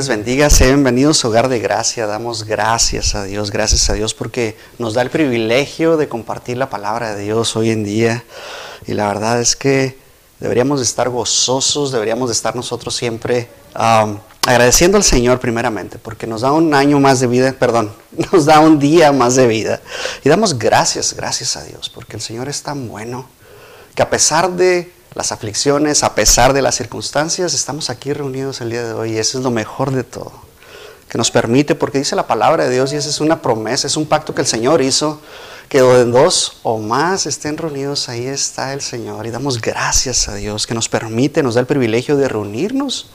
Les bendiga, sean bienvenidos a Hogar de Gracia. Damos gracias a Dios, gracias a Dios porque nos da el privilegio de compartir la palabra de Dios hoy en día. Y la verdad es que deberíamos de estar gozosos, deberíamos de estar nosotros siempre um, agradeciendo al Señor primeramente porque nos da un año más de vida, perdón, nos da un día más de vida. Y damos gracias, gracias a Dios porque el Señor es tan bueno que a pesar de las aflicciones, a pesar de las circunstancias, estamos aquí reunidos el día de hoy y eso es lo mejor de todo, que nos permite, porque dice la palabra de Dios y esa es una promesa, es un pacto que el Señor hizo, que donde dos o más estén reunidos, ahí está el Señor y damos gracias a Dios que nos permite, nos da el privilegio de reunirnos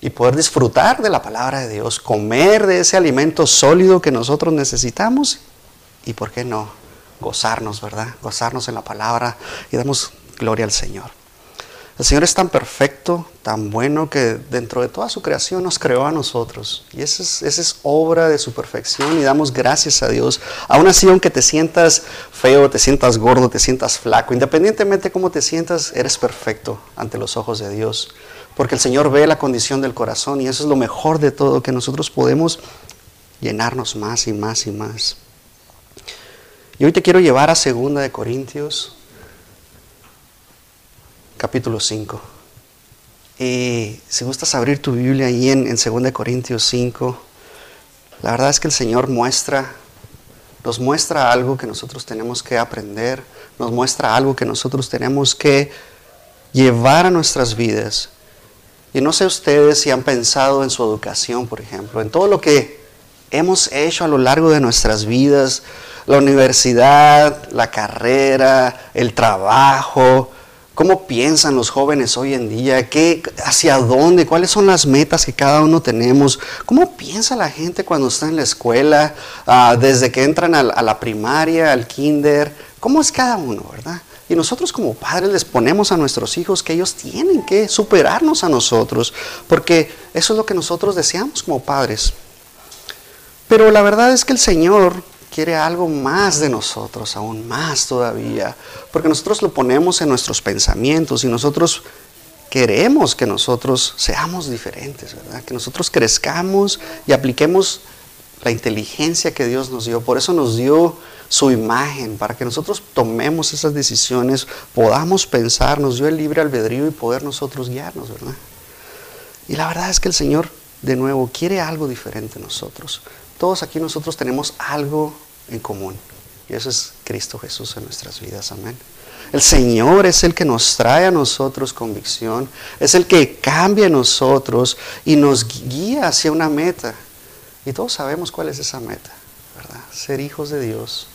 y poder disfrutar de la palabra de Dios, comer de ese alimento sólido que nosotros necesitamos y, ¿por qué no? Gozarnos, ¿verdad? Gozarnos en la palabra y damos Gloria al Señor. El Señor es tan perfecto, tan bueno, que dentro de toda su creación nos creó a nosotros. Y esa es, esa es obra de su perfección y damos gracias a Dios. Aún así, aunque te sientas feo, te sientas gordo, te sientas flaco, independientemente de cómo te sientas, eres perfecto ante los ojos de Dios. Porque el Señor ve la condición del corazón y eso es lo mejor de todo, que nosotros podemos llenarnos más y más y más. Y hoy te quiero llevar a Segunda de Corintios capítulo 5. Y si gustas abrir tu Biblia ahí en, en 2 Corintios 5, la verdad es que el Señor muestra, nos muestra algo que nosotros tenemos que aprender, nos muestra algo que nosotros tenemos que llevar a nuestras vidas. Y no sé ustedes si han pensado en su educación, por ejemplo, en todo lo que hemos hecho a lo largo de nuestras vidas, la universidad, la carrera, el trabajo, ¿Cómo piensan los jóvenes hoy en día? ¿Qué, ¿Hacia dónde? ¿Cuáles son las metas que cada uno tenemos? ¿Cómo piensa la gente cuando está en la escuela? Ah, desde que entran a, a la primaria, al kinder. ¿Cómo es cada uno, verdad? Y nosotros como padres les ponemos a nuestros hijos que ellos tienen que superarnos a nosotros, porque eso es lo que nosotros deseamos como padres. Pero la verdad es que el Señor quiere algo más de nosotros, aún más todavía, porque nosotros lo ponemos en nuestros pensamientos y nosotros queremos que nosotros seamos diferentes, ¿verdad? Que nosotros crezcamos y apliquemos la inteligencia que Dios nos dio. Por eso nos dio su imagen, para que nosotros tomemos esas decisiones, podamos pensar, nos dio el libre albedrío y poder nosotros guiarnos, ¿verdad? Y la verdad es que el Señor, de nuevo, quiere algo diferente en nosotros. Todos aquí nosotros tenemos algo en común. Y eso es Cristo Jesús en nuestras vidas. Amén. El Señor es el que nos trae a nosotros convicción, es el que cambia a nosotros y nos guía hacia una meta. Y todos sabemos cuál es esa meta, ¿verdad? Ser hijos de Dios,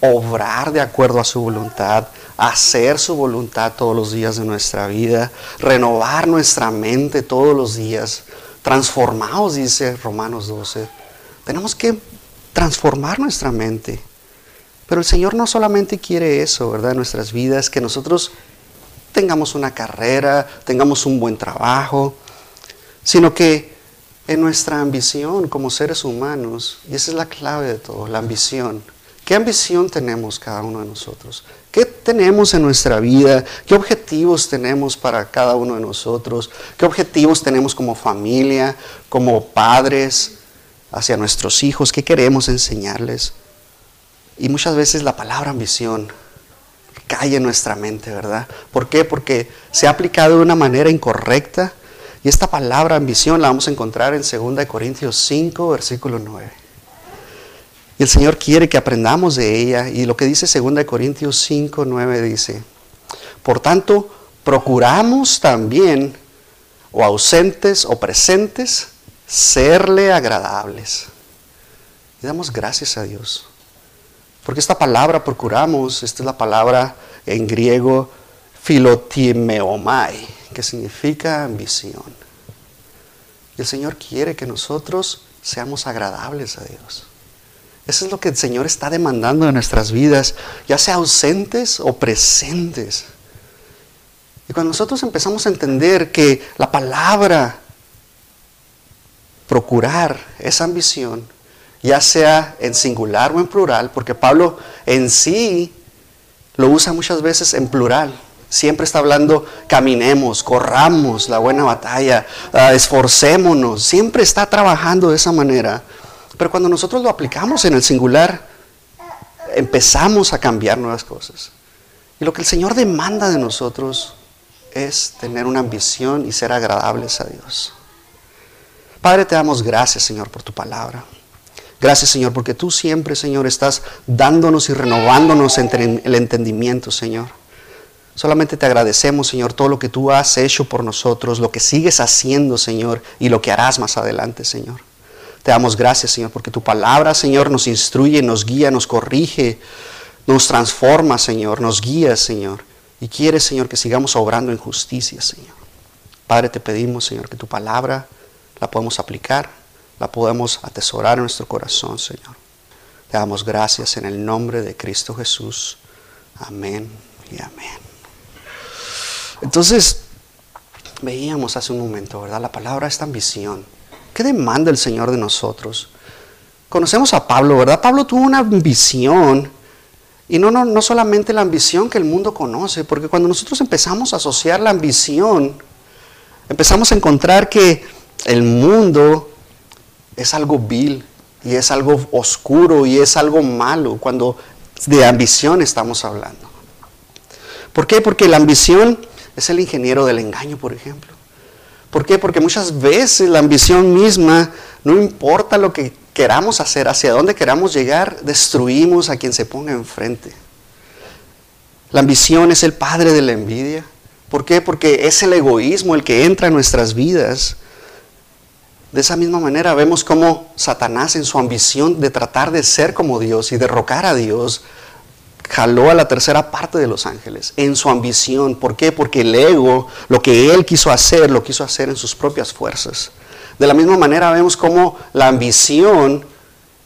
obrar de acuerdo a su voluntad, hacer su voluntad todos los días de nuestra vida, renovar nuestra mente todos los días, transformados, dice Romanos 12 tenemos que transformar nuestra mente. Pero el Señor no solamente quiere eso, ¿verdad? En nuestras vidas, que nosotros tengamos una carrera, tengamos un buen trabajo, sino que en nuestra ambición como seres humanos, y esa es la clave de todo, la ambición. ¿Qué ambición tenemos cada uno de nosotros? ¿Qué tenemos en nuestra vida? ¿Qué objetivos tenemos para cada uno de nosotros? ¿Qué objetivos tenemos como familia, como padres? Hacia nuestros hijos, qué queremos enseñarles. Y muchas veces la palabra ambición cae en nuestra mente, ¿verdad? ¿Por qué? Porque se ha aplicado de una manera incorrecta. Y esta palabra ambición la vamos a encontrar en 2 Corintios 5, versículo 9. Y el Señor quiere que aprendamos de ella. Y lo que dice 2 Corintios 5, 9 dice, por tanto, procuramos también, o ausentes o presentes, serle agradables. Y damos gracias a Dios. Porque esta palabra procuramos, esta es la palabra en griego filotimeomai, que significa ambición. Y el Señor quiere que nosotros seamos agradables a Dios. Eso es lo que el Señor está demandando de nuestras vidas, ya sea ausentes o presentes. Y cuando nosotros empezamos a entender que la palabra procurar esa ambición, ya sea en singular o en plural, porque Pablo en sí lo usa muchas veces en plural. Siempre está hablando, caminemos, corramos la buena batalla, ah, esforcémonos. Siempre está trabajando de esa manera. Pero cuando nosotros lo aplicamos en el singular, empezamos a cambiar nuevas cosas. Y lo que el Señor demanda de nosotros es tener una ambición y ser agradables a Dios. Padre, te damos gracias, Señor, por tu palabra. Gracias, Señor, porque tú siempre, Señor, estás dándonos y renovándonos el entendimiento, Señor. Solamente te agradecemos, Señor, todo lo que tú has hecho por nosotros, lo que sigues haciendo, Señor, y lo que harás más adelante, Señor. Te damos gracias, Señor, porque tu palabra, Señor, nos instruye, nos guía, nos corrige, nos transforma, Señor, nos guía, Señor. Y quieres, Señor, que sigamos obrando en justicia, Señor. Padre, te pedimos, Señor, que tu palabra la podamos aplicar, la podamos atesorar en nuestro corazón, Señor. Te damos gracias en el nombre de Cristo Jesús. Amén y amén. Entonces, veíamos hace un momento, ¿verdad? La palabra es ambición. ¿Qué demanda el Señor de nosotros? Conocemos a Pablo, ¿verdad? Pablo tuvo una ambición y no, no, no solamente la ambición que el mundo conoce, porque cuando nosotros empezamos a asociar la ambición, empezamos a encontrar que el mundo es algo vil y es algo oscuro y es algo malo cuando de ambición estamos hablando. ¿Por qué? Porque la ambición es el ingeniero del engaño, por ejemplo. ¿Por qué? Porque muchas veces la ambición misma, no importa lo que queramos hacer, hacia dónde queramos llegar, destruimos a quien se ponga enfrente. La ambición es el padre de la envidia. ¿Por qué? Porque es el egoísmo el que entra en nuestras vidas. De esa misma manera vemos cómo Satanás en su ambición de tratar de ser como Dios y derrocar a Dios, jaló a la tercera parte de los ángeles en su ambición. ¿Por qué? Porque el ego, lo que él quiso hacer, lo quiso hacer en sus propias fuerzas. De la misma manera vemos cómo la ambición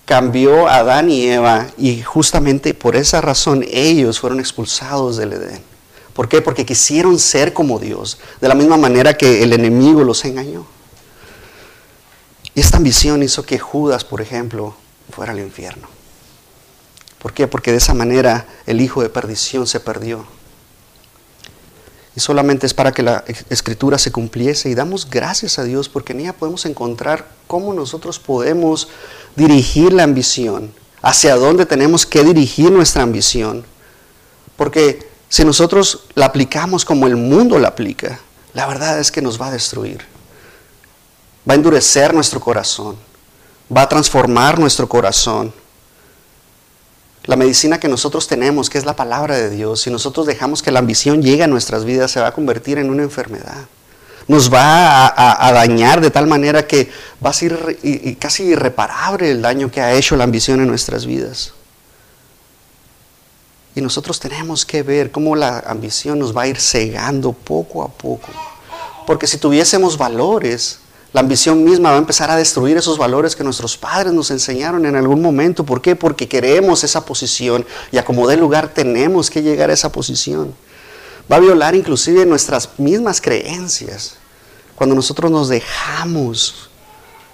cambió a Adán y Eva y justamente por esa razón ellos fueron expulsados del Edén. ¿Por qué? Porque quisieron ser como Dios, de la misma manera que el enemigo los engañó. Y esta ambición hizo que Judas, por ejemplo, fuera al infierno. ¿Por qué? Porque de esa manera el hijo de perdición se perdió y solamente es para que la escritura se cumpliese y damos gracias a Dios porque en ella podemos encontrar cómo nosotros podemos dirigir la ambición, hacia dónde tenemos que dirigir nuestra ambición. Porque si nosotros la aplicamos como el mundo la aplica, la verdad es que nos va a destruir. Va a endurecer nuestro corazón, va a transformar nuestro corazón la medicina que nosotros tenemos, que es la palabra de Dios, si nosotros dejamos que la ambición llegue a nuestras vidas, se va a convertir en una enfermedad. Nos va a, dañar de tal manera que va a ser casi irreparable el daño que ha hecho la ambición en nuestras vidas. Y nosotros tenemos que ver cómo la ambición nos va a ir cegando poco a poco. Porque si tuviésemos valores, la ambición misma va a empezar a destruir esos valores que nuestros padres nos enseñaron en algún momento. ¿Por qué? Porque queremos esa posición y a como dé lugar tenemos que llegar a esa posición. Va a violar inclusive nuestras mismas creencias cuando nosotros nos dejamos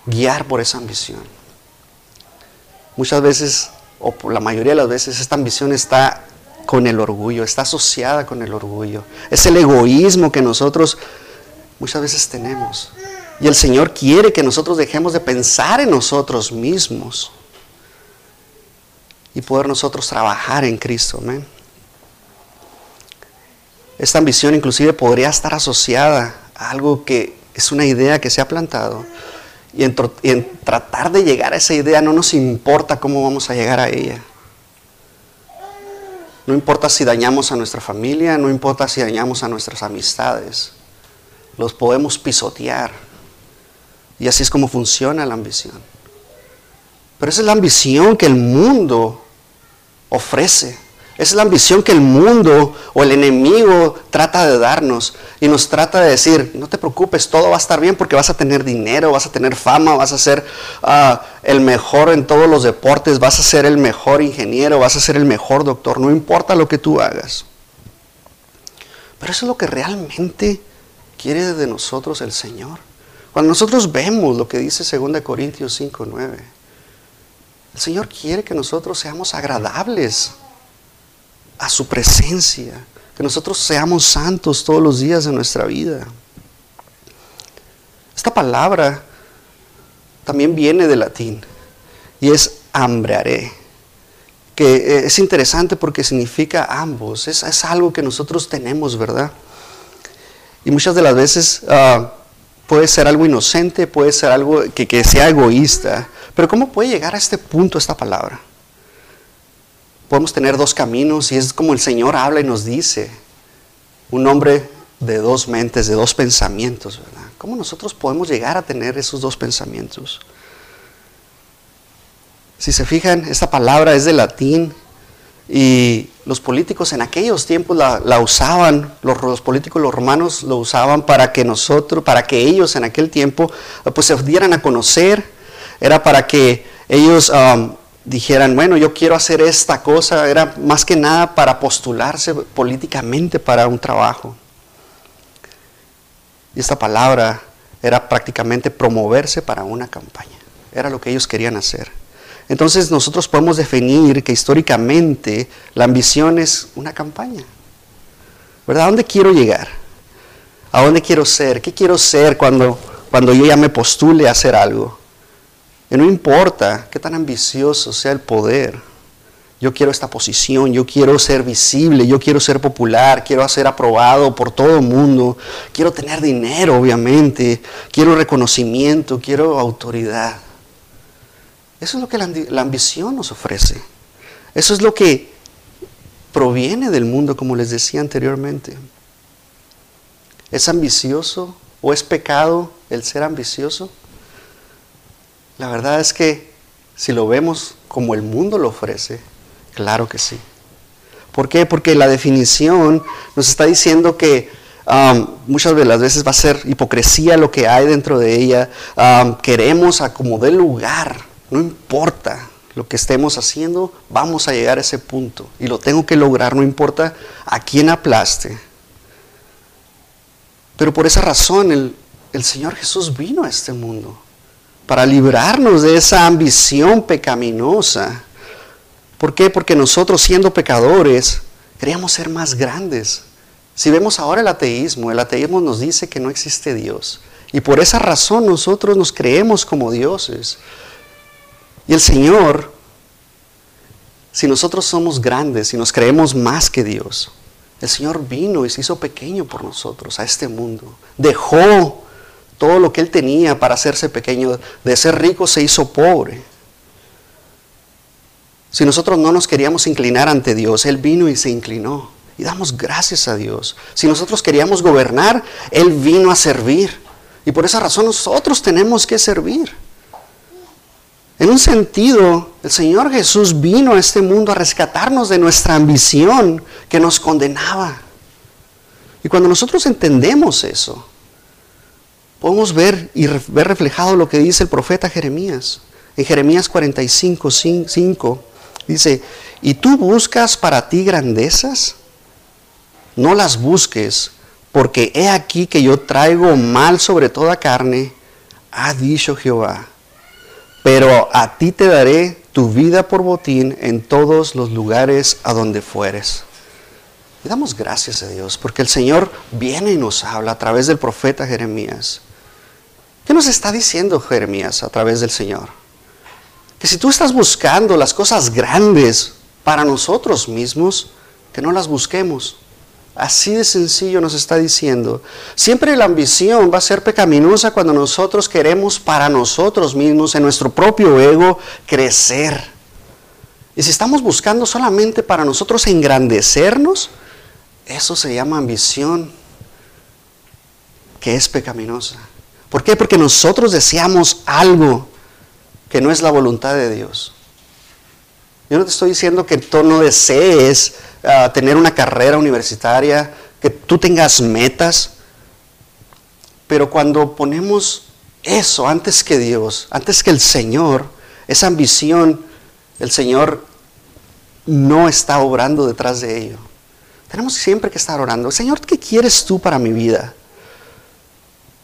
guiar por esa ambición. Muchas veces, o por la mayoría de las veces, esta ambición está con el orgullo, está asociada con el orgullo. Es el egoísmo que nosotros muchas veces tenemos. Y el Señor quiere que nosotros dejemos de pensar en nosotros mismos y poder nosotros trabajar en Cristo. Amén. Esta ambición inclusive podría estar asociada a algo que es una idea que se ha plantado. Y en, y en, tratar de llegar a esa idea no nos importa cómo vamos a llegar a ella. No importa si dañamos a nuestra familia, no importa si dañamos a nuestras amistades. Los podemos pisotear y así es como funciona la ambición. Pero esa es la ambición que el mundo ofrece. Esa es la ambición que el mundo o el enemigo trata de darnos y nos trata de decir, no te preocupes, todo va a estar bien porque vas a tener dinero, vas a tener fama, vas a ser ah, el mejor en todos los deportes, vas a ser el mejor ingeniero, vas a ser el mejor doctor, no importa lo que tú hagas. Pero eso es lo que realmente quiere de nosotros el Señor. Cuando nosotros vemos lo que dice 2 Corintios 5, 9, el Señor quiere que nosotros seamos agradables a su presencia, que nosotros seamos santos todos los días de nuestra vida. Esta palabra también viene del latín y es hambrearé, que es interesante porque significa ambos, es, algo que nosotros tenemos, ¿verdad? Y muchas de las veces ah, puede ser algo inocente, puede ser algo que, sea egoísta, pero ¿cómo puede llegar a este punto esta palabra? Podemos tener dos caminos y es como el Señor habla y nos dice, un hombre de dos mentes, de dos pensamientos, ¿verdad? ¿Cómo nosotros podemos llegar a tener esos dos pensamientos? Si se fijan, esta palabra es de latín y los políticos en aquellos tiempos la, usaban, los, políticos, los romanos lo usaban para que nosotros, para que ellos en aquel tiempo pues se dieran a conocer, era para que ellos um, dijeran, bueno, yo quiero hacer esta cosa, era más que nada para postularse políticamente para un trabajo. Y esta palabra era prácticamente promoverse para una campaña. Era lo que ellos querían hacer. Entonces nosotros podemos definir que históricamente la ambición es una campaña. ¿Verdad? ¿A dónde quiero llegar? ¿A dónde quiero ser? ¿Qué quiero ser cuando, cuando yo ya me postule a hacer algo? Y no importa qué tan ambicioso sea el poder, yo quiero esta posición, yo quiero ser visible, yo quiero ser popular, quiero ser aprobado por todo el mundo, quiero tener dinero, obviamente, quiero reconocimiento, quiero autoridad. Eso es lo que la, ambición nos ofrece. Eso es lo que proviene del mundo, como les decía anteriormente. ¿Es ambicioso o es pecado el ser ambicioso? La verdad es que si lo vemos como el mundo lo ofrece, Claro que sí. ¿Por qué? Porque la definición nos está diciendo que um, muchas de las veces va a ser hipocresía lo que hay dentro de ella. Um, queremos acomodar lugar, no importa lo que estemos haciendo, vamos a llegar a ese punto. Y lo tengo que lograr, no importa a quién aplaste. Pero por esa razón el, el Señor Jesús vino a este mundo, para librarnos de esa ambición pecaminosa ¿Por qué? Porque nosotros siendo pecadores queríamos ser más grandes. Si vemos ahora el ateísmo, el ateísmo nos dice que no existe Dios. Y por esa razón nosotros nos creemos como dioses. Y el Señor, si nosotros somos grandes y nos creemos más que Dios, el Señor vino y se hizo pequeño por nosotros a este mundo. Dejó todo lo que Él tenía para hacerse pequeño. De ser rico se hizo pobre. Si nosotros no nos queríamos inclinar ante Dios, Él vino y se inclinó. Y damos gracias a Dios. Si nosotros queríamos gobernar, Él vino a servir. Y por esa razón nosotros tenemos que servir. Un sentido, el Señor Jesús vino a este mundo a rescatarnos de nuestra ambición que nos condenaba. Y cuando nosotros entendemos eso, podemos ver y ver reflejado lo que dice el profeta Jeremías. En Jeremías 45, 5, Dice, ¿y tú buscas para ti grandezas? No las busques, porque he aquí que yo traigo mal sobre toda carne, ha dicho Jehová. Pero a ti te daré tu vida por botín en todos los lugares a donde fueres. Y damos gracias a Dios, porque el Señor viene y nos habla a través del profeta Jeremías. ¿Qué nos está diciendo Jeremías a través del Señor? que si tú estás buscando las cosas grandes para nosotros mismos, que no las busquemos. Así de sencillo nos está diciendo. Siempre la ambición va a ser pecaminosa cuando nosotros queremos para nosotros mismos, en nuestro propio ego, crecer. Y si estamos buscando solamente para nosotros engrandecernos, eso se llama ambición, que es pecaminosa. ¿Por qué? Porque nosotros deseamos algo que no es la voluntad de Dios. Yo no te estoy diciendo que tú no desees tener una carrera universitaria, que tú tengas metas, pero cuando ponemos eso antes que Dios, antes que el Señor, esa ambición, el Señor no está obrando detrás de ello. Tenemos siempre que estar orando. Señor, ¿qué quieres tú para mi vida?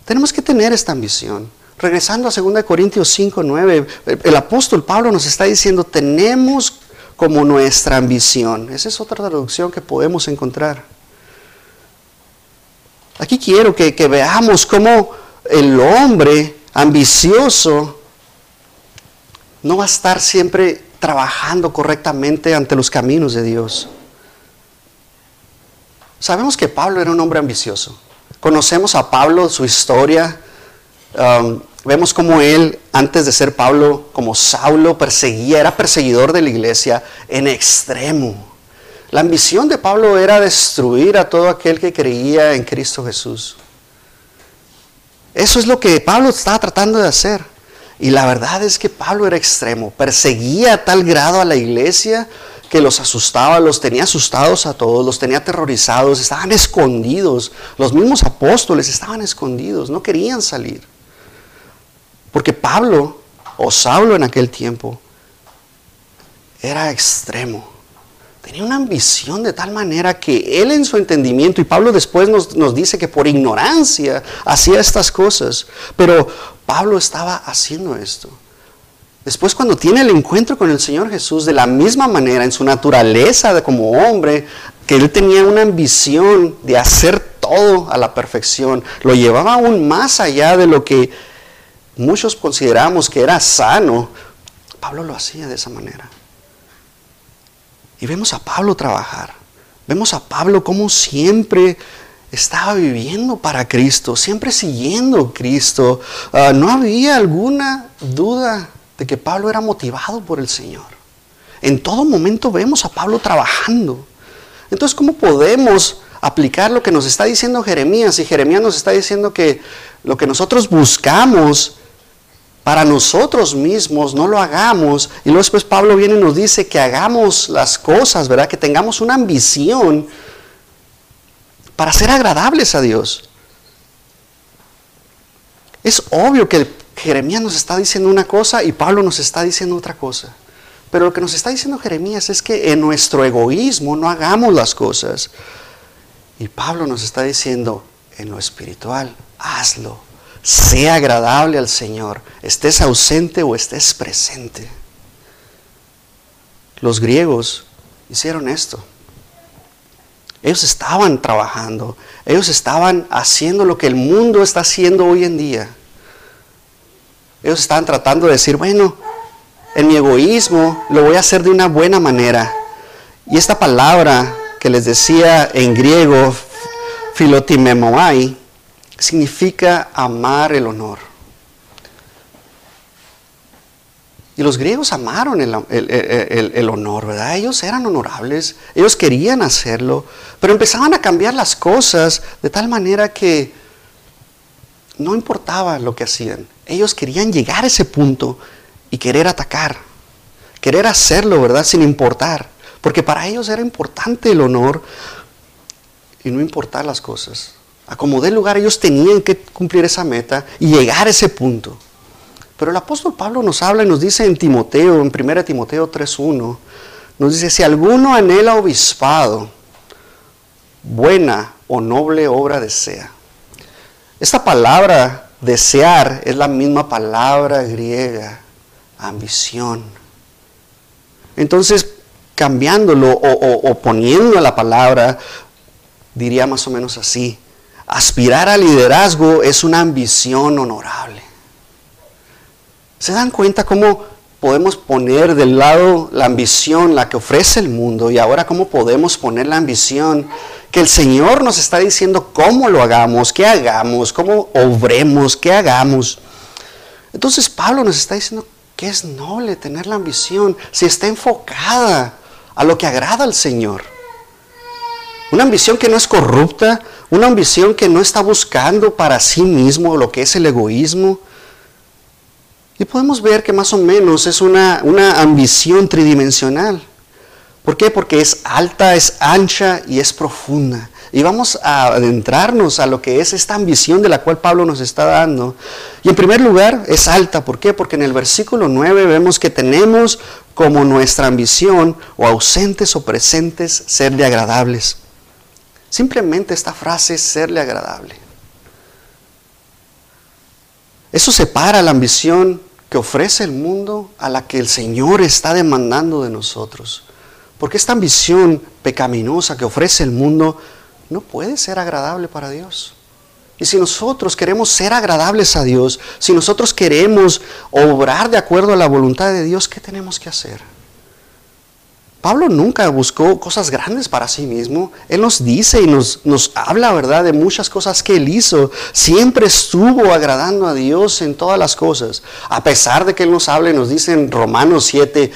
Tenemos que tener esta ambición. Regresando a 2 Corintios 5, 9, el apóstol Pablo nos está diciendo, tenemos como nuestra ambición. Esa es otra traducción que podemos encontrar. Aquí quiero que, veamos cómo el hombre ambicioso no va a estar siempre trabajando correctamente ante los caminos de Dios. Sabemos que Pablo era un hombre ambicioso. Conocemos a Pablo, su historia. Um, vemos cómo él, antes de ser Pablo, como Saulo, perseguía, era perseguidor de la iglesia en extremo. La ambición de Pablo era destruir a todo aquel que creía en Cristo Jesús. Eso es lo que Pablo estaba tratando de hacer. Y la verdad es que Pablo era extremo, perseguía a tal grado a la iglesia que los asustaba, los tenía asustados a todos, los tenía aterrorizados, estaban escondidos. Los mismos apóstoles estaban escondidos, no querían salir. Porque Pablo, o Saulo en aquel tiempo, era extremo. Tenía una ambición de tal manera que él en su entendimiento, y Pablo después nos, nos, dice que por ignorancia hacía estas cosas, pero Pablo estaba haciendo esto. Después cuando tiene el encuentro con el Señor Jesús de la misma manera, en su naturaleza como hombre, que él tenía una ambición de hacer todo a la perfección, lo llevaba aún más allá de lo que muchos consideramos que era sano, Pablo lo hacía de esa manera. Y vemos a Pablo trabajar, vemos a Pablo como siempre estaba viviendo para Cristo, siempre siguiendo Cristo. Uh, no había alguna duda de que Pablo era motivado por el Señor. En todo momento vemos a Pablo trabajando. Entonces, ¿cómo podemos aplicar lo que nos está diciendo Jeremías? Y Jeremías nos está diciendo que lo que nosotros buscamos para nosotros mismos no lo hagamos. Y luego después Pablo viene y nos dice que hagamos las cosas, ¿verdad? Que tengamos una ambición para ser agradables a Dios. Es obvio que Jeremías nos está diciendo una cosa y Pablo nos está diciendo otra cosa. Pero lo que nos está diciendo Jeremías es que en nuestro egoísmo no hagamos las cosas. Y Pablo nos está diciendo, en lo espiritual, hazlo. Sea agradable al Señor, estés ausente o estés presente. Los griegos hicieron esto. Ellos estaban trabajando, ellos estaban haciendo lo que el mundo está haciendo hoy en día. Ellos estaban tratando de decir, bueno, en mi egoísmo lo voy a hacer de una buena manera. Y esta palabra que les decía en griego, filotimemoai, significa amar el honor. Y los griegos amaron el, el, el, honor, ¿verdad? Ellos eran honorables, ellos querían hacerlo, pero empezaban a cambiar las cosas de tal manera que no importaba lo que hacían. Ellos querían llegar a ese punto y querer atacar, querer hacerlo, ¿verdad? Sin importar. Porque para ellos era importante el honor y no importar las cosas. A como lugar, ellos tenían que cumplir esa meta y llegar a ese punto. Pero el apóstol Pablo nos habla y nos dice en Timoteo, en 1 Timoteo 3.1, nos dice, si alguno anhela obispado, buena o noble obra desea. Esta palabra desear es la misma palabra griega, ambición. Entonces, cambiándolo o, poniendo la palabra, diría más o menos así, aspirar al liderazgo es una ambición honorable. ¿Se dan cuenta cómo podemos poner del lado la ambición, la que ofrece el mundo, y ahora cómo podemos poner la ambición que el Señor nos está diciendo cómo lo hagamos, qué hagamos, cómo obremos, qué hagamos. Entonces Pablo nos está diciendo que es noble tener la ambición si está enfocada a lo que agrada al Señor. Una ambición que no es corrupta, una ambición que no está buscando para sí mismo lo que es el egoísmo. Y podemos ver que más o menos es una, una ambición tridimensional. ¿Por qué? Porque es alta, es ancha y es profunda. Y vamos a adentrarnos a lo que es esta ambición de la cual Pablo nos está dando. Y en primer lugar es alta. ¿Por qué? Porque en el versículo 9 vemos que tenemos como nuestra ambición o ausentes o presentes serle agradables. Simplemente esta frase es serle agradable. Eso separa la ambición que ofrece el mundo a la que el Señor está demandando de nosotros. Porque esta ambición pecaminosa que ofrece el mundo no puede ser agradable para Dios. Y si nosotros queremos ser agradables a Dios, si nosotros queremos obrar de acuerdo a la voluntad de Dios, ¿qué tenemos que hacer? Pablo nunca buscó cosas grandes para sí mismo. Él nos dice y nos, nos habla, ¿verdad?, de muchas cosas que él hizo. Siempre estuvo agradando a Dios en todas las cosas. A pesar de que él nos habla y nos dice en Romanos 7,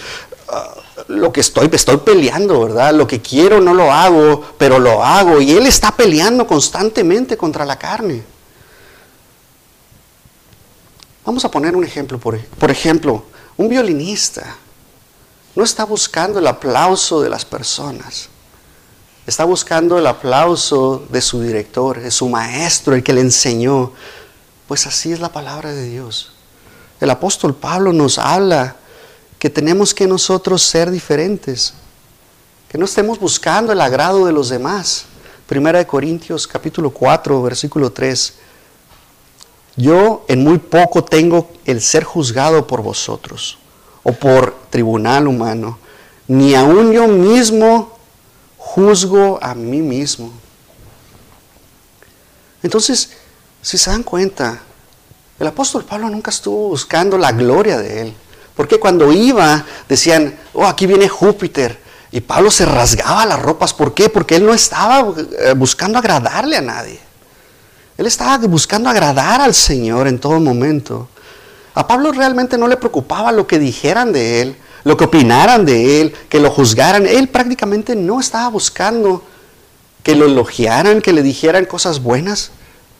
ah, lo que estoy, estoy peleando, ¿verdad? Lo que quiero no lo hago, pero lo hago. Y él está peleando constantemente contra la carne. Vamos a poner un ejemplo, por, por ejemplo, un violinista no está buscando el aplauso de las personas. Está buscando el aplauso de su director, de su maestro, el que le enseñó. Pues así es la palabra de Dios. El apóstol Pablo nos habla que tenemos que nosotros ser diferentes, que no estemos buscando el agrado de los demás. Primera de Corintios capítulo 4, versículo 3. Yo en muy poco tengo el ser juzgado por vosotros o por tribunal humano, ni aun yo mismo juzgo a mí mismo. Entonces, si se dan cuenta, el apóstol Pablo nunca estuvo buscando la gloria de él. Porque cuando iba, decían, oh, aquí viene Júpiter. Y Pablo se rasgaba las ropas. ¿Por qué? Porque él no estaba eh, buscando agradarle a nadie. Él estaba buscando agradar al Señor en todo momento. A Pablo realmente no le preocupaba lo que dijeran de él, lo que opinaran de él, que lo juzgaran. Él prácticamente no estaba buscando que lo elogiaran, que le dijeran cosas buenas.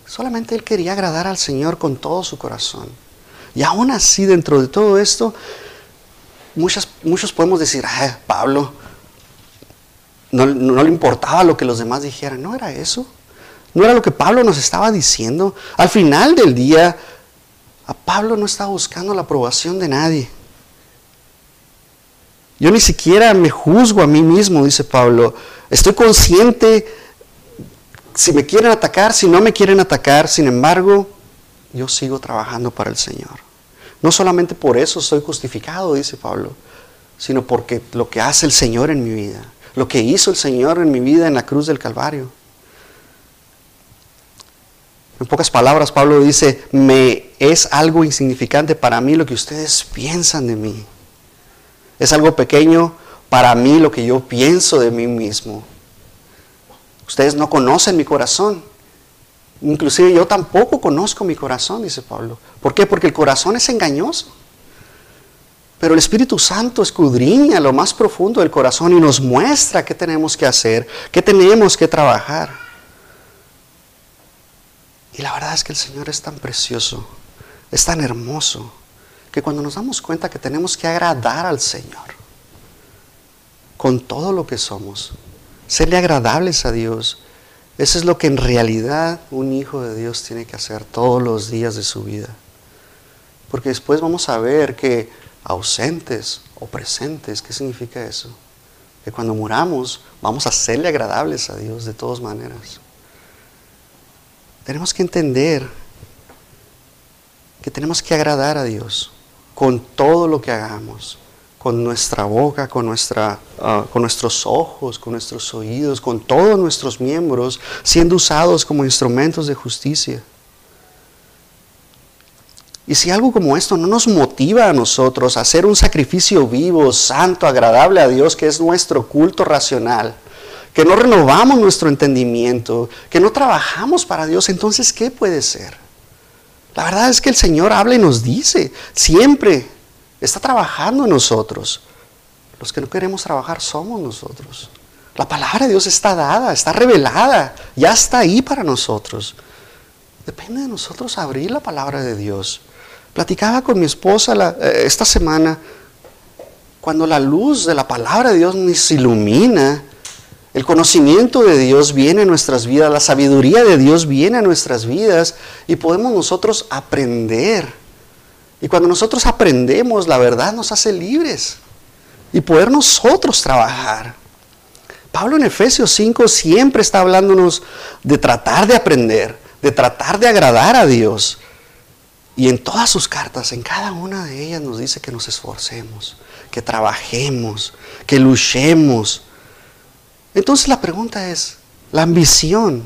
Solamente él quería agradar al Señor con todo su corazón. Y aún así, dentro de todo esto, muchos, muchos podemos decir, ah, Pablo, no, le importaba lo que los demás dijeran. No era eso. No era lo que Pablo nos estaba diciendo. Al final del día, Pablo no estaba buscando la aprobación de nadie. Yo ni siquiera me juzgo a mí mismo, dice Pablo. Estoy consciente si me quieren atacar, si no me quieren atacar. Sin embargo, yo sigo trabajando para el Señor. No solamente por eso soy justificado, dice Pablo, sino porque lo que hace el Señor en mi vida, lo que hizo el Señor en mi vida en la cruz del Calvario. En pocas palabras, Pablo dice, me es algo insignificante para mí lo que ustedes piensan de mí. Es algo pequeño para mí lo que yo pienso de mí mismo. Ustedes no conocen mi corazón. Inclusive yo tampoco conozco mi corazón, dice Pablo. ¿Por qué? Porque el corazón es engañoso. Pero el Espíritu Santo escudriña lo más profundo del corazón y nos muestra qué tenemos que hacer, qué tenemos que trabajar. Y la verdad es que el Señor es tan precioso, es tan hermoso, que cuando nos damos cuenta que tenemos que agradar al Señor con todo lo que somos, serle agradables a Dios, eso es lo que en realidad un hijo de Dios tiene que hacer todos los días de su vida. Porque después vamos a ver que ausentes o presentes, ¿qué significa eso? Que cuando muramos vamos a serle agradables a Dios de todas maneras. Tenemos que entender que tenemos que agradar a Dios con todo lo que hagamos, con nuestra boca, con, nuestra, ah, con nuestros ojos, con nuestros oídos, con todos nuestros miembros, siendo usados como instrumentos de justicia. Y si algo como esto no nos motiva a nosotros a hacer un sacrificio vivo, santo, agradable a Dios, que es nuestro culto racional, que no renovamos nuestro entendimiento, que no trabajamos para Dios, entonces ¿qué puede ser? La verdad es que el Señor habla y nos dice, siempre está trabajando en nosotros. Los que no queremos trabajar somos nosotros. La palabra de Dios está dada, está revelada, ya está ahí para nosotros. Depende de nosotros abrir la palabra de Dios. Platicaba con mi esposa eh, esta semana, cuando la luz de la palabra de Dios nos ilumina, el conocimiento de Dios viene a nuestras vidas, la sabiduría de Dios viene a nuestras vidas y podemos nosotros aprender. Y cuando nosotros aprendemos, la verdad nos hace libres y poder nosotros trabajar. Pablo en Efesios 5 siempre está hablándonos de tratar de aprender, de tratar de agradar a Dios. Y en todas sus cartas, en cada una de ellas nos dice que nos esforcemos, que trabajemos, que luchemos entonces la pregunta es, la ambición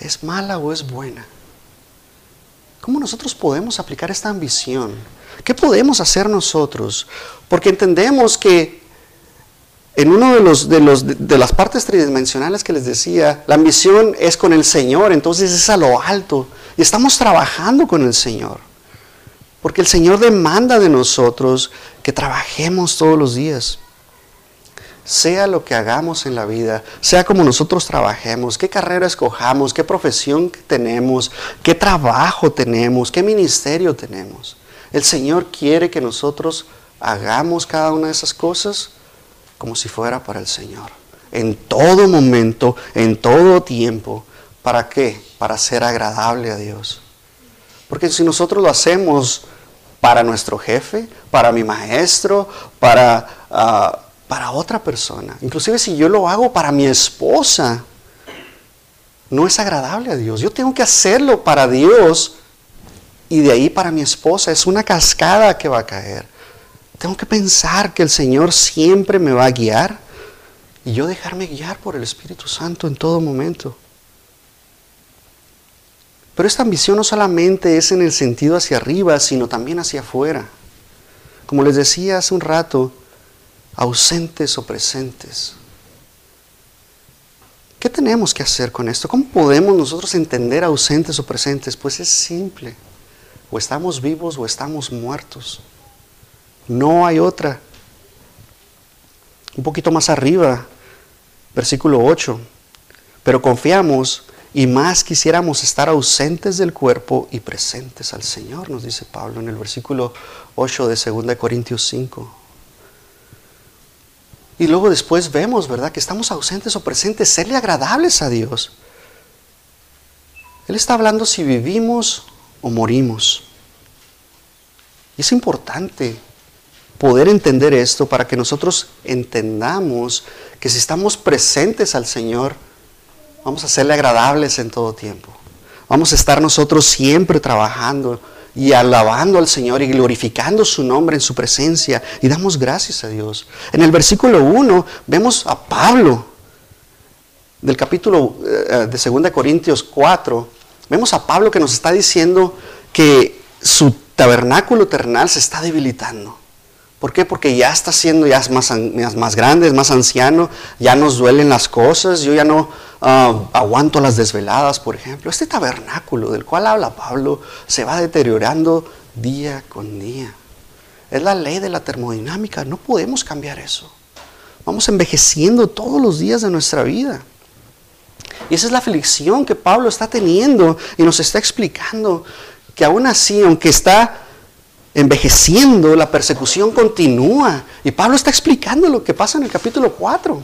¿Es mala o es buena? ¿Cómo nosotros podemos aplicar esta ambición? ¿Qué podemos hacer nosotros? Porque entendemos que en uno de, los, de, los, de las partes tridimensionales que les decía, la ambición es con el Señor, entonces es a lo alto. Y estamos trabajando con el Señor. Porque el Señor demanda de nosotros que trabajemos todos los días. Sea lo que hagamos en la vida, sea como nosotros trabajemos, qué carrera escojamos, qué profesión tenemos, qué trabajo tenemos, qué ministerio tenemos. El Señor quiere que nosotros hagamos cada una de esas cosas como si fuera para el Señor. En todo momento, en todo tiempo. ¿Para qué? Para ser agradable a Dios. Porque si nosotros lo hacemos para nuestro jefe, para mi maestro, para, ah, para otra persona, inclusive si yo lo hago para mi esposa, no es agradable a Dios. Yo tengo que hacerlo para Dios y de ahí para mi esposa. Es una cascada que va a caer. Tengo que pensar que el Señor siempre me va a guiar y yo dejarme guiar por el Espíritu Santo en todo momento. Pero esta ambición no solamente es en el sentido hacia arriba, sino también hacia afuera. Como les decía hace un rato, ausentes o presentes. ¿Qué tenemos que hacer con esto? ¿Cómo podemos nosotros entender ausentes o presentes? Pues es simple. O estamos vivos o estamos muertos. No hay otra. Un poquito más arriba, versículo 8. Pero confiamos y más quisiéramos estar ausentes del cuerpo y presentes al Señor, nos dice Pablo en el versículo 8 de 2 Corintios 5. Y luego después vemos, ¿verdad?, que estamos ausentes o presentes, serle agradables a Dios. Él está hablando si vivimos o morimos. Y es importante poder entender esto para que nosotros entendamos que si estamos presentes al Señor, vamos a serle agradables en todo tiempo. Vamos a estar nosotros siempre trabajando y alabando al Señor y glorificando su nombre en su presencia y damos gracias a Dios. En el versículo 1 vemos a Pablo del capítulo eh, de 2 Corintios 4, vemos a Pablo que nos está diciendo que su tabernáculo terrenal se está debilitando. ¿Por qué? Porque ya está siendo ya más, más grande, más anciano, ya nos duelen las cosas, yo ya no ah, aguanto las desveladas, por ejemplo. Este tabernáculo del cual habla Pablo se va deteriorando día con día. Es la ley de la termodinámica, no podemos cambiar eso. Vamos envejeciendo todos los días de nuestra vida. Y esa es la aflicción que Pablo está teniendo y nos está explicando que aún así, aunque está envejeciendo, la persecución continúa. Y Pablo está explicando lo que pasa en el capítulo 4.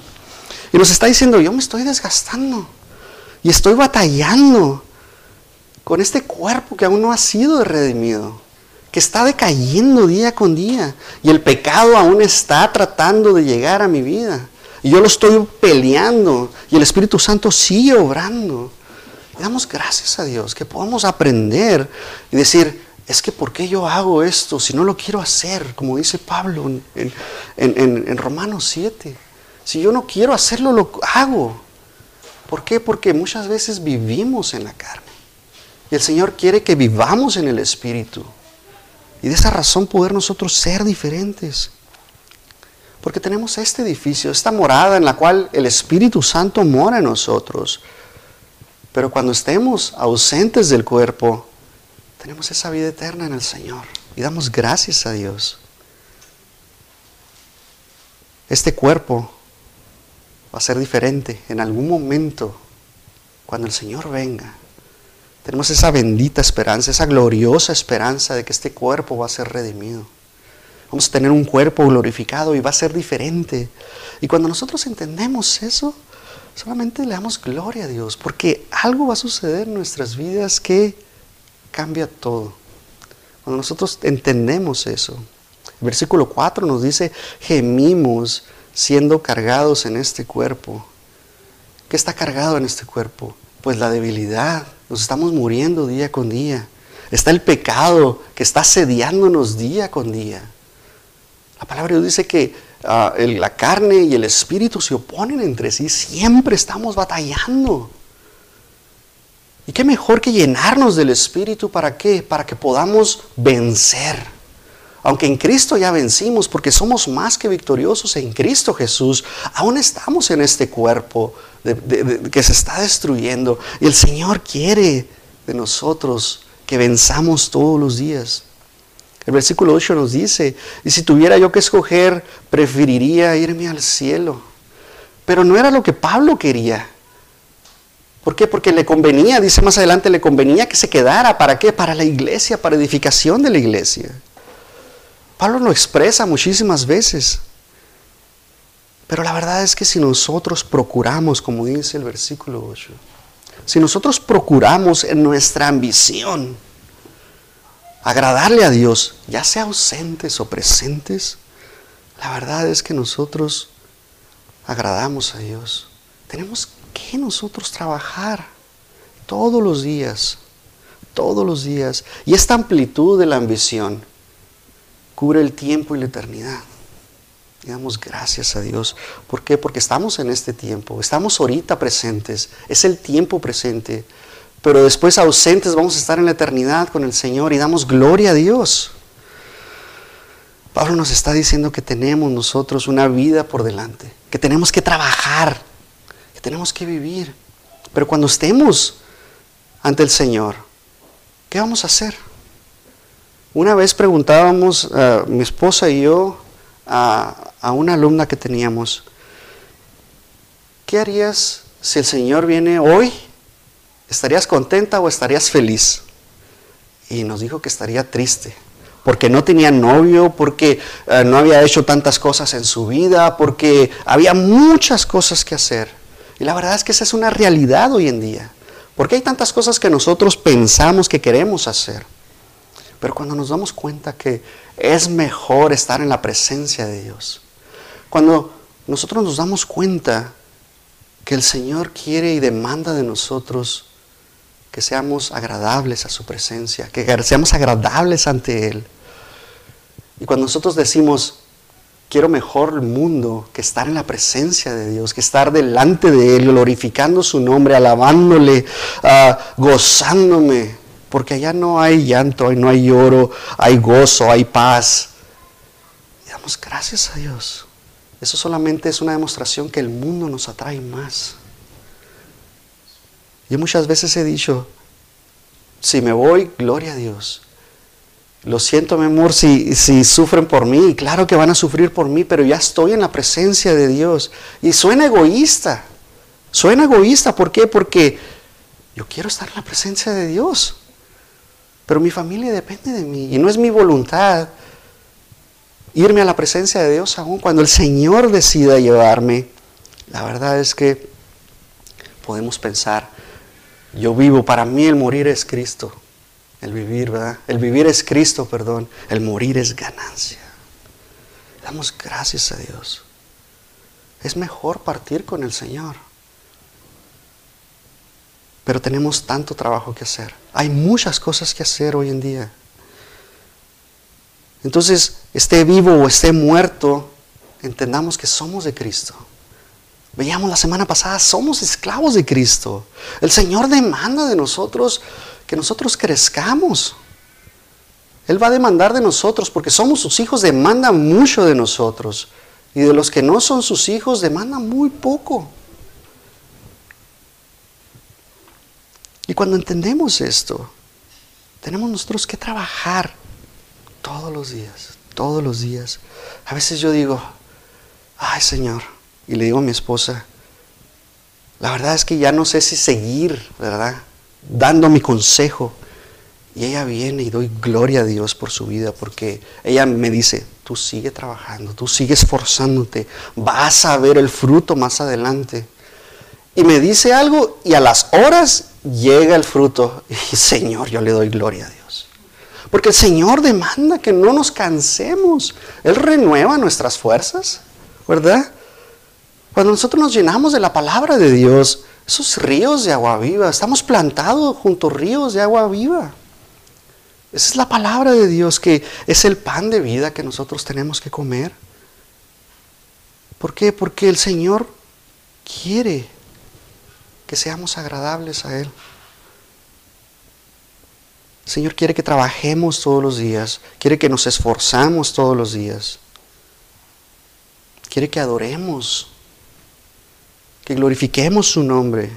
Y nos está diciendo, yo me estoy desgastando y estoy batallando con este cuerpo que aún no ha sido redimido, que está decayendo día con día. Y el pecado aún está tratando de llegar a mi vida. Y yo lo estoy peleando y el Espíritu Santo sigue obrando. Y damos gracias a Dios que podamos aprender y decir, es que ¿por qué yo hago esto si no lo quiero hacer? Como dice Pablo en, en, Romanos 7. Si yo no quiero hacerlo, lo hago. ¿Por qué? Porque muchas veces vivimos en la carne. Y el Señor quiere que vivamos en el Espíritu. Y de esa razón poder nosotros ser diferentes. Porque tenemos este edificio, esta morada en la cual el Espíritu Santo mora en nosotros. Pero cuando estemos ausentes del cuerpo, tenemos esa vida eterna en el Señor y damos gracias a Dios. Este cuerpo va a ser diferente en algún momento cuando el Señor venga. Tenemos esa bendita esperanza, esa gloriosa esperanza de que este cuerpo va a ser redimido. Vamos a tener un cuerpo glorificado y va a ser diferente. Y cuando nosotros entendemos eso, solamente le damos gloria a Dios, porque algo va a suceder en nuestras vidas que cambia todo. Cuando nosotros entendemos eso. El versículo 4 nos dice, gemimos siendo cargados en este cuerpo. ¿Qué está cargado en este cuerpo? Pues la debilidad. Nos estamos muriendo día con día. Está el pecado que está asediándonos día con día. La palabra dice que ah, la carne y el espíritu se oponen entre sí. Siempre estamos batallando. ¿Y qué mejor que llenarnos del Espíritu para qué? Para que podamos vencer. Aunque en Cristo ya vencimos, porque somos más que victoriosos en Cristo Jesús, aún estamos en este cuerpo que se está destruyendo. Y el Señor quiere de nosotros que venzamos todos los días. El versículo 8 nos dice, y si tuviera yo que escoger, preferiría irme al cielo. Pero no era lo que Pablo quería. ¿Por qué? Porque le convenía, dice más adelante, le convenía que se quedara. ¿Para qué? Para la iglesia, para edificación de la iglesia. Pablo lo expresa muchísimas veces. Pero la verdad es que si nosotros procuramos, como dice el versículo 8, si nosotros procuramos en nuestra ambición agradarle a Dios, ya sea ausentes o presentes, la verdad es que nosotros agradamos a Dios. Tenemos que nosotros trabajar todos los días, todos los días. Y esta amplitud de la ambición cubre el tiempo y la eternidad. Damos gracias a Dios. ¿Por qué? Porque estamos en este tiempo, estamos ahorita presentes, es el tiempo presente, pero después ausentes vamos a estar en la eternidad con el Señor y damos gloria a Dios. Pablo nos está diciendo que tenemos nosotros una vida por delante, que tenemos que trabajar, tenemos que vivir. Pero cuando estemos ante el Señor, ¿qué vamos a hacer? Una vez preguntábamos, uh, mi esposa y yo, a, a una alumna que teníamos, ¿qué harías si el Señor viene hoy? ¿Estarías contenta o estarías feliz? Y nos dijo que estaría triste porque no tenía novio, porque eh, no había hecho tantas cosas en su vida, porque había muchas cosas que hacer. La verdad es que esa es una realidad hoy en día, porque hay tantas cosas que nosotros pensamos que queremos hacer. Pero cuando nos damos cuenta que es mejor estar en la presencia de Dios, cuando nosotros nos damos cuenta que el Señor quiere y demanda de nosotros que seamos agradables a su presencia, que seamos agradables ante Él, y cuando nosotros decimos, quiero mejor el mundo que estar en la presencia de Dios, que estar delante de Él, glorificando su nombre, alabándole, uh, gozándome, porque allá no hay llanto, no hay lloro, hay gozo, hay paz. Y damos gracias a Dios. Eso solamente es una demostración que el mundo nos atrae más. Yo muchas veces he dicho, si me voy, gloria a Dios. Lo siento, mi amor, si, sufren por mí. Claro que van a sufrir por mí, pero ya estoy en la presencia de Dios. Y suena egoísta. Suena egoísta. ¿Por qué? Porque yo quiero estar en la presencia de Dios. Pero mi familia depende de mí. Y no es mi voluntad irme a la presencia de Dios aún cuando el Señor decida llevarme. La verdad es que podemos pensar, yo vivo, para mí el morir es Cristo. El vivir, ¿verdad? El vivir es Cristo, perdón. El morir es ganancia. Damos gracias a Dios. Es mejor partir con el Señor. Pero tenemos tanto trabajo que hacer. Hay muchas cosas que hacer hoy en día. Entonces, esté vivo o esté muerto, entendamos que somos de Cristo. Veíamos la semana pasada, somos esclavos de Cristo. El Señor demanda de nosotros que nosotros crezcamos. Él va a demandar de nosotros porque somos sus hijos, demanda mucho de nosotros. Y de los que no son sus hijos, demanda muy poco. Y cuando entendemos esto, tenemos nosotros que trabajar todos los días, todos los días. A veces yo digo, ay Señor, y le digo a mi esposa, la verdad es que ya no sé si seguir, ¿verdad? Dando mi consejo. Y ella viene y doy gloria a Dios por su vida, porque ella me dice, tú sigue trabajando, tú sigue esforzándote, vas a ver el fruto más adelante. Y me dice algo y a las horas llega el fruto. Y Señor, yo le doy gloria a Dios. Porque el Señor demanda que no nos cansemos. Él renueva nuestras fuerzas, ¿verdad? Cuando nosotros nos llenamos de la palabra de Dios, esos ríos de agua viva, estamos plantados junto a ríos de agua viva. Esa es la palabra de Dios, que es el pan de vida que nosotros tenemos que comer. ¿Por qué? Porque el Señor quiere que seamos agradables a Él. Señor quiere que trabajemos todos los días, quiere que nos esforzamos todos los días, quiere que adoremos, que glorifiquemos su nombre.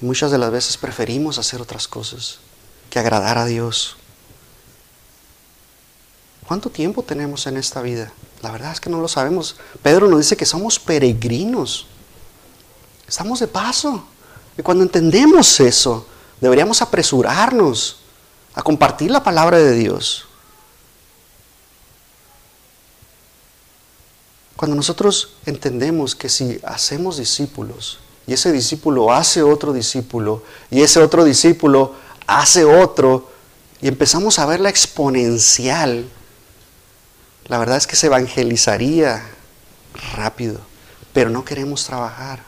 Y muchas de las veces preferimos hacer otras cosas que agradar a Dios. ¿Cuánto tiempo tenemos en esta vida? La verdad es que no lo sabemos. Pedro nos dice que somos peregrinos. Estamos de paso. Y cuando entendemos eso, deberíamos apresurarnos a compartir la palabra de Dios. Cuando nosotros entendemos que si hacemos discípulos y ese discípulo hace otro discípulo y ese otro discípulo hace otro y empezamos a ver la exponencial, la verdad es que se evangelizaría rápido, pero no queremos trabajar.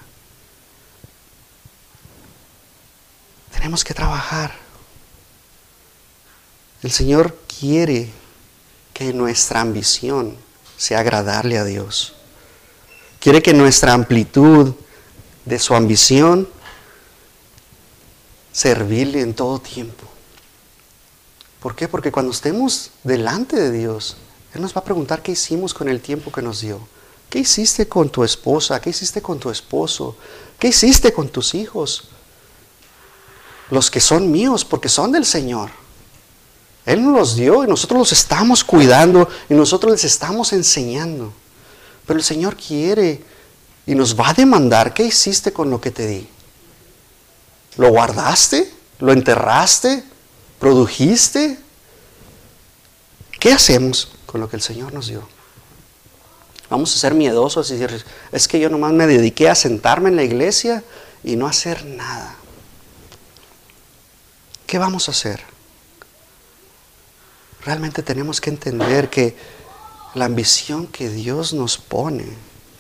Tenemos que trabajar. El Señor quiere que nuestra ambición sea agradarle a Dios. Quiere que nuestra amplitud de su ambición servirle en todo tiempo. ¿Por qué? Porque cuando estemos delante de Dios, Él nos va a preguntar qué hicimos con el tiempo que nos dio. ¿Qué hiciste con tu esposa? ¿Qué hiciste con tu esposo? ¿Qué hiciste con tus hijos? Los que son míos, porque son del Señor. Él nos los dio y nosotros los estamos cuidando y nosotros les estamos enseñando. Pero el Señor quiere y nos va a demandar, ¿qué hiciste con lo que te di? ¿Lo guardaste? ¿Lo enterraste? ¿Produjiste? ¿Qué hacemos con lo que el Señor nos dio? Vamos a ser miedosos y decir, es que yo nomás me dediqué a sentarme en la iglesia y no hacer nada. ¿Qué vamos a hacer? Realmente tenemos que entender que la ambición que Dios nos pone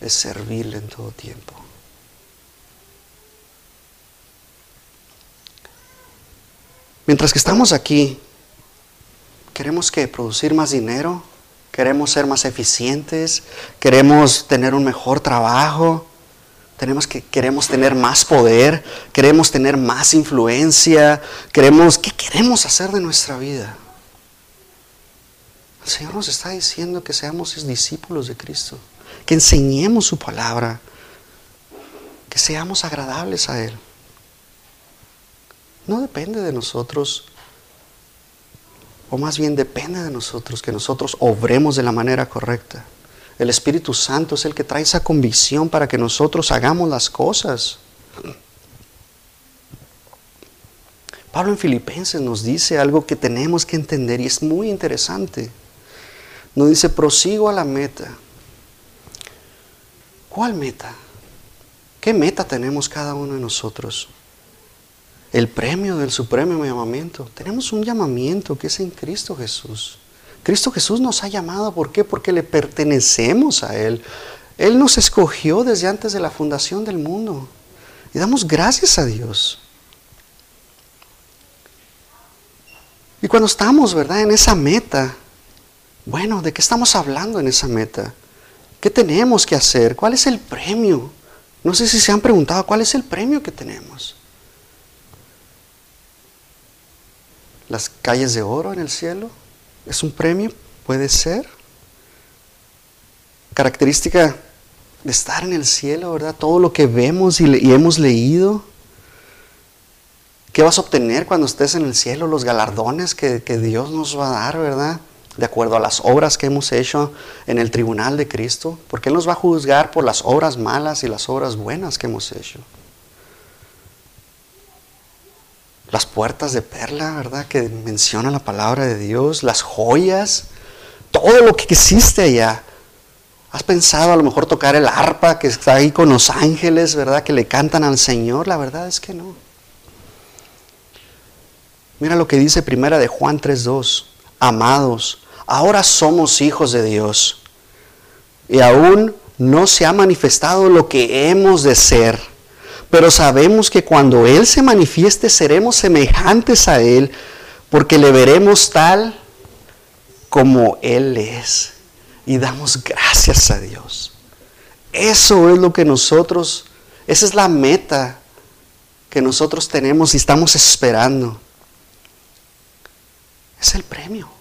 es servirle en todo tiempo. Mientras que estamos aquí, queremos que producir más dinero, queremos ser más eficientes, queremos tener un mejor trabajo, tenemos que, queremos tener más poder, queremos tener más influencia, queremos, ¿qué queremos hacer de nuestra vida? El Señor nos está diciendo que seamos discípulos de Cristo, que enseñemos su palabra, que seamos agradables a Él. No depende de nosotros, o más bien depende de nosotros que nosotros obremos de la manera correcta. El Espíritu Santo es el que trae esa convicción para que nosotros hagamos las cosas. Pablo en Filipenses nos dice algo que tenemos que entender y es muy interesante. Nos dice, prosigo a la meta. ¿Cuál meta? ¿Qué meta tenemos cada uno de nosotros? El premio del supremo llamamiento. Tenemos un llamamiento que es en Cristo Jesús. Cristo Jesús nos ha llamado, ¿por qué? Porque le pertenecemos a Él. Él nos escogió desde antes de la fundación del mundo. Y damos gracias a Dios. Y cuando estamos, ¿verdad? En esa meta, bueno, ¿de qué estamos hablando en esa meta? ¿Qué tenemos que hacer? ¿Cuál es el premio? No sé si se han preguntado, ¿cuál es el premio que tenemos? ¿Las calles de oro en el cielo? ¿Es un premio? Puede ser. Característica de estar en el cielo, ¿verdad? Todo lo que vemos y, hemos leído. ¿Qué vas a obtener cuando estés en el cielo? Los galardones que, que Dios nos va a dar, ¿verdad? De acuerdo a las obras que hemos hecho en el tribunal de Cristo, porque Él nos va a juzgar por las obras malas y las obras buenas que hemos hecho. Las puertas de perla, ¿verdad? Que menciona la palabra de Dios, las joyas, todo lo que existe allá. ¿Has pensado a lo mejor tocar el arpa que está ahí con los ángeles, ¿verdad? Que le cantan al Señor. La verdad es que no. Mira lo que dice primera de Juan 3.2. Amados, ahora somos hijos de Dios y aún no se ha manifestado lo que hemos de ser, pero sabemos que cuando Él se manifieste seremos semejantes a Él, porque le veremos tal como Él es. Y damos gracias a Dios. Eso es lo que nosotros, esa es la meta que nosotros tenemos y estamos esperando. Es el premio.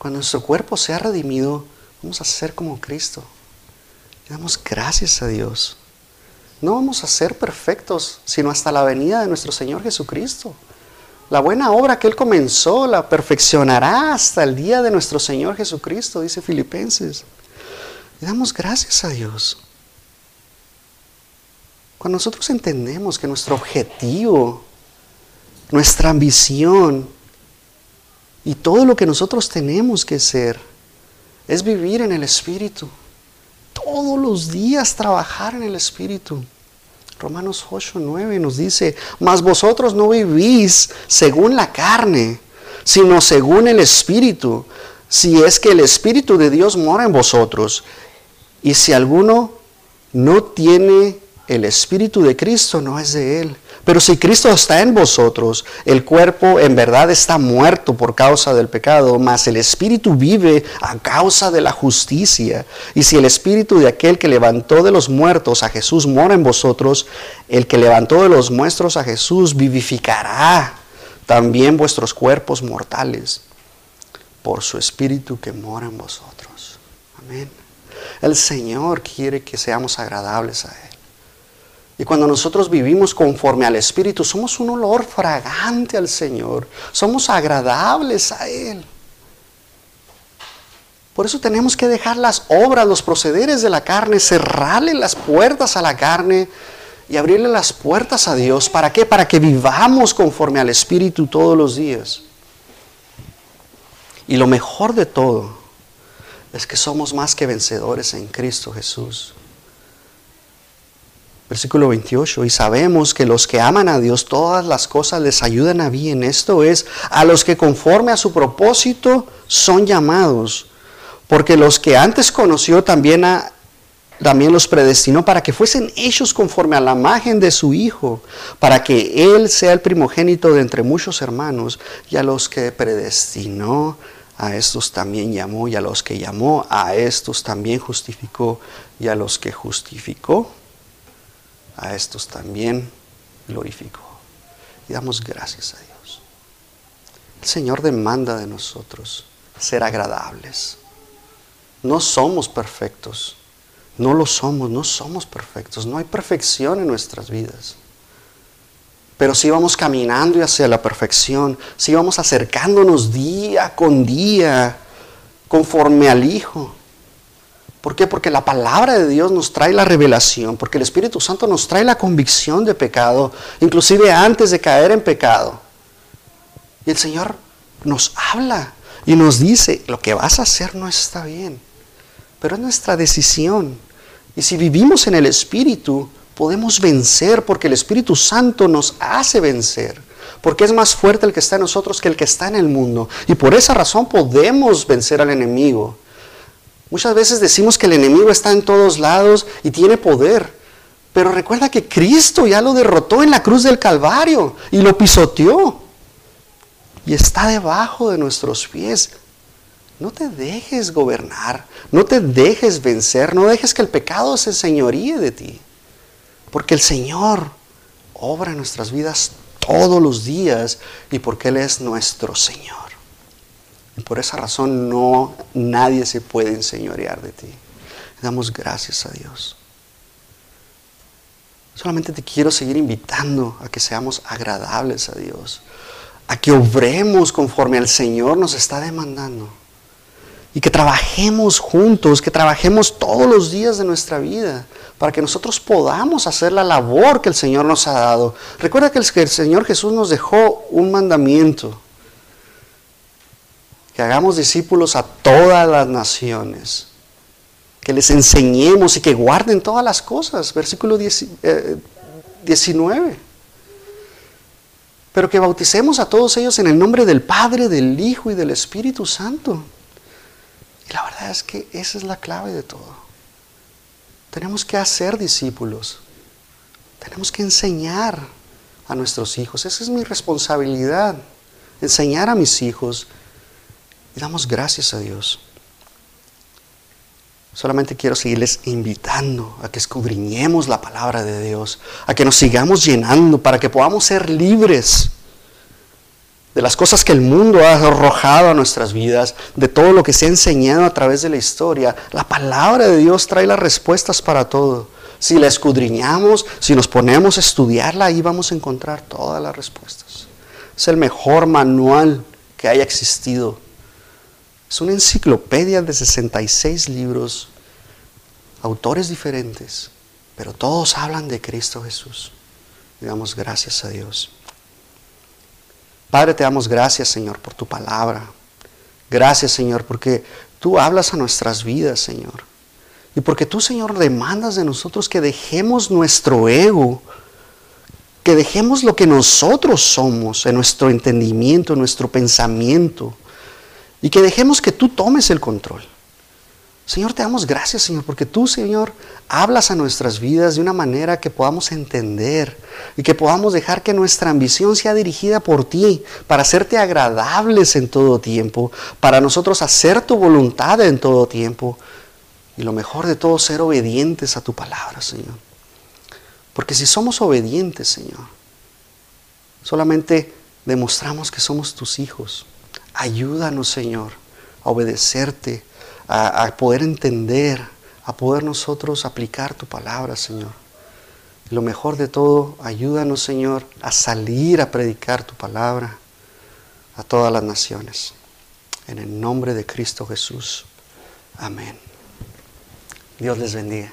Cuando nuestro cuerpo sea redimido, vamos a ser como Cristo. Damos gracias a Dios. No vamos a ser perfectos, sino hasta la venida de nuestro Señor Jesucristo. La buena obra que Él comenzó la perfeccionará hasta el día de nuestro Señor Jesucristo, dice Filipenses. Y damos gracias a Dios. Cuando nosotros entendemos que nuestro objetivo, nuestra ambición y todo lo que nosotros tenemos que ser es vivir en el Espíritu, todos los días trabajar en el Espíritu. Romanos 8, 9 nos dice, mas vosotros no vivís según la carne, sino según el Espíritu, si es que el Espíritu de Dios mora en vosotros. Y si alguno no tiene el Espíritu de Cristo, no es de él. Pero si Cristo está en vosotros, el cuerpo en verdad está muerto por causa del pecado, mas el Espíritu vive a causa de la justicia. Y si el Espíritu de aquel que levantó de los muertos a Jesús mora en vosotros, el que levantó de los muertos a Jesús vivificará también vuestros cuerpos mortales por su Espíritu que mora en vosotros. Amén. El Señor quiere que seamos agradables a Él. Y cuando nosotros vivimos conforme al Espíritu, somos un olor fragante al Señor. Somos agradables a Él. Por eso tenemos que dejar las obras, los procederes de la carne, cerrarle las puertas a la carne y abrirle las puertas a Dios. ¿Para qué? Para que vivamos conforme al Espíritu todos los días. Y lo mejor de todo es que somos más que vencedores en Cristo Jesús. Versículo 28, y sabemos que los que aman a Dios, todas las cosas les ayudan a bien. Esto es, a los que conforme a su propósito son llamados. Porque los que antes conoció también, a, también los predestinó para que fuesen hechos conforme a la imagen de su Hijo, para que Él sea el primogénito de entre muchos hermanos, y a los que predestinó, a estos también llamó, y a los que llamó, a estos también justificó, y a los que justificó, a estos también glorificó. Y damos gracias a Dios. El Señor demanda de nosotros ser agradables. No somos perfectos. No lo somos, no somos perfectos. No hay perfección en nuestras vidas. Pero si vamos caminando hacia la perfección, si vamos acercándonos día con día conforme al Hijo. ¿Por qué? Porque la palabra de Dios nos trae la revelación, porque el Espíritu Santo nos trae la convicción de pecado, inclusive antes de caer en pecado. Y el Señor nos habla y nos dice, lo que vas a hacer no está bien, pero es nuestra decisión. Y si vivimos en el Espíritu, podemos vencer, porque el Espíritu Santo nos hace vencer, porque es más fuerte el que está en nosotros que el que está en el mundo. Y por esa razón podemos vencer al enemigo. Muchas veces decimos que el enemigo está en todos lados y tiene poder. Pero recuerda que Cristo ya lo derrotó en la cruz del Calvario y lo pisoteó. Y está debajo de nuestros pies. No te dejes gobernar, no te dejes vencer, no dejes que el pecado se señoríe de ti. Porque el Señor obra en nuestras vidas todos los días y porque Él es nuestro Señor. Por esa razón no nadie se puede enseñorear de ti. Damos gracias a Dios. Solamente te quiero seguir invitando a que seamos agradables a Dios, a que obremos conforme al Señor nos está demandando y que trabajemos juntos, que trabajemos todos los días de nuestra vida para que nosotros podamos hacer la labor que el Señor nos ha dado. Recuerda que el, Señor Jesús nos dejó un mandamiento que hagamos discípulos a todas las naciones, que les enseñemos y que guarden todas las cosas, versículo 19. Eh, Pero que bauticemos a todos ellos en el nombre del Padre, del Hijo y del Espíritu Santo. Y la verdad es que esa es la clave de todo. Tenemos que hacer discípulos. Tenemos que enseñar a nuestros hijos. Esa es mi responsabilidad. Enseñar a mis hijos damos gracias a Dios. Solamente quiero seguirles invitando a que escudriñemos la palabra de Dios, a que nos sigamos llenando para que podamos ser libres de las cosas que el mundo ha arrojado a nuestras vidas, de todo lo que se ha enseñado a través de la historia, la palabra de Dios trae las respuestas para todo. Si la escudriñamos, si nos ponemos a estudiarla, ahí vamos a encontrar todas las respuestas. Es el mejor manual que haya existido. Es una enciclopedia de 66 libros, autores diferentes, pero todos hablan de Cristo Jesús. Digamos gracias a Dios. Padre, te damos gracias, Señor, por tu palabra. Gracias, Señor, porque tú hablas a nuestras vidas, Señor. Y porque tú, Señor, demandas de nosotros que dejemos nuestro ego, que dejemos lo que nosotros somos en nuestro entendimiento, en nuestro pensamiento, y que dejemos que tú tomes el control. Señor, te damos gracias, Señor, porque tú, Señor, hablas a nuestras vidas de una manera que podamos entender y que podamos dejar que nuestra ambición sea dirigida por ti, para hacerte agradables en todo tiempo, para nosotros hacer tu voluntad en todo tiempo y lo mejor de todo, ser obedientes a tu palabra, Señor. Porque si somos obedientes, Señor, solamente demostramos que somos tus hijos. Ayúdanos, Señor, a obedecerte a, poder entender, a poder nosotros aplicar tu palabra, Señor. Y lo mejor de todo, ayúdanos, Señor, a salir a predicar tu palabra a todas las naciones. En el nombre de Cristo Jesús. Amén. Dios les bendiga.